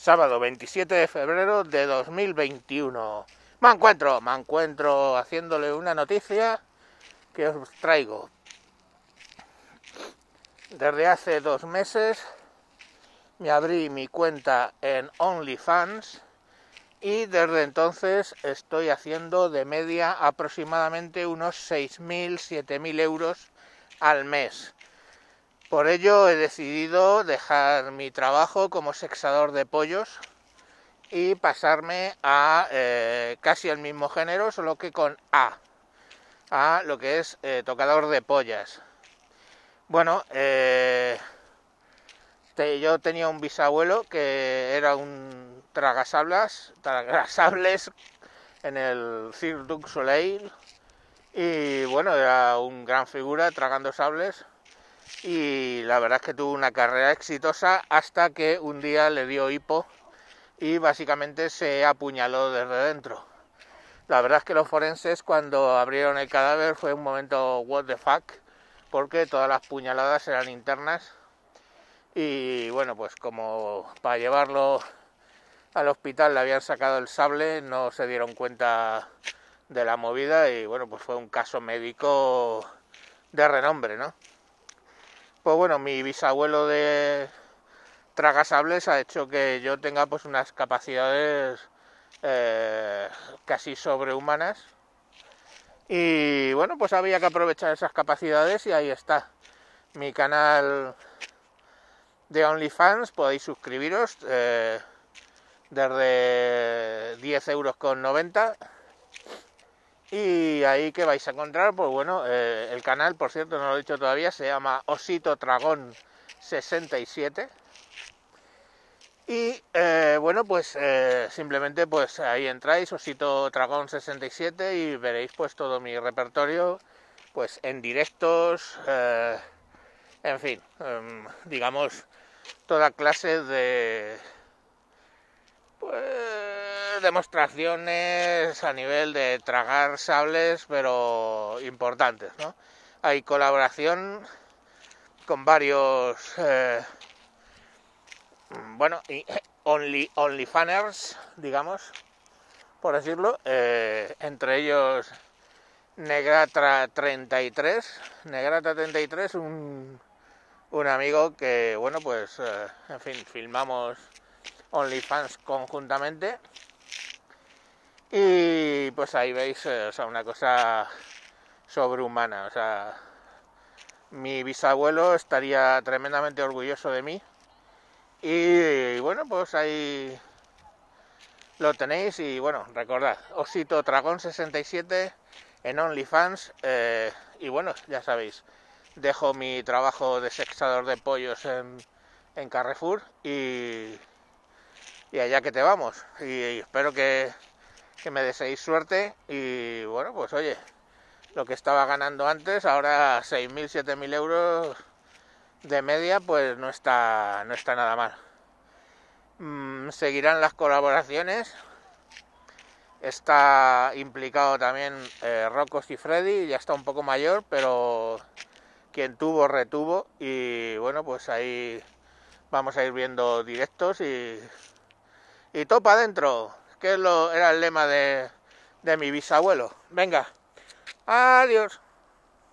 sábado 27 de febrero de 2021. Me encuentro, me encuentro haciéndole una noticia que os traigo. Desde hace dos meses me abrí mi cuenta en OnlyFans y desde entonces estoy haciendo de media aproximadamente unos 6.000, 7.000 euros al mes. Por ello he decidido dejar mi trabajo como sexador de pollos y pasarme a eh, casi el mismo género, solo que con A, a lo que es eh, tocador de pollas. Bueno, eh, yo tenía un bisabuelo que era un tragasables, tragasables en el Cirque du Soleil y bueno, era un gran figura tragando sables y la verdad es que tuvo una carrera exitosa hasta que un día le dio hipo y básicamente se apuñaló desde dentro. La verdad es que los forenses cuando abrieron el cadáver fue un momento what the fuck porque todas las puñaladas eran internas y bueno pues como para llevarlo al hospital le habían sacado el sable no se dieron cuenta de la movida y bueno pues fue un caso médico de renombre no pues bueno, mi bisabuelo de tragasables ha hecho que yo tenga pues unas capacidades eh, casi sobrehumanas. Y bueno pues había que aprovechar esas capacidades y ahí está mi canal de OnlyFans. Podéis suscribiros eh, desde 10 euros con 90 y ahí que vais a encontrar, pues bueno, eh, el canal, por cierto, no lo he dicho todavía, se llama Osito Dragón 67. Y eh, bueno, pues eh, simplemente pues ahí entráis, Osito Dragón 67 y veréis pues todo mi repertorio, pues en directos, en fin, em, digamos, toda clase de... Pues, demostraciones a nivel de tragar sables, pero importantes, ¿no? Hay colaboración con varios, eh, bueno, only, only fanners, digamos, por decirlo, eh, entre ellos Negratra 33, Negratra 33, un, un amigo que, bueno, pues, eh, en fin, filmamos OnlyFans conjuntamente y pues ahí veis, eh, o sea, una cosa sobrehumana. O sea, mi bisabuelo estaría tremendamente orgulloso de mí. Y, bueno, pues ahí lo tenéis. Y bueno, recordad, Osito Dragón 67 en OnlyFans. Eh, y bueno, ya sabéis, dejo mi trabajo de sexador de pollos en, en Carrefour y, y allá que te vamos. y espero que que me deseéis suerte y bueno, pues oye, lo que estaba ganando antes, ahora 6.000, 7.000 euros de media, pues no está, no está nada mal. Mm, seguirán las colaboraciones. Está implicado también eh, Rocos y Freddy, ya está un poco mayor, pero quien tuvo, retuvo. Y bueno, pues ahí vamos a ir viendo directos y, y topa adentro que lo, era el lema de, de mi bisabuelo. Venga, adiós.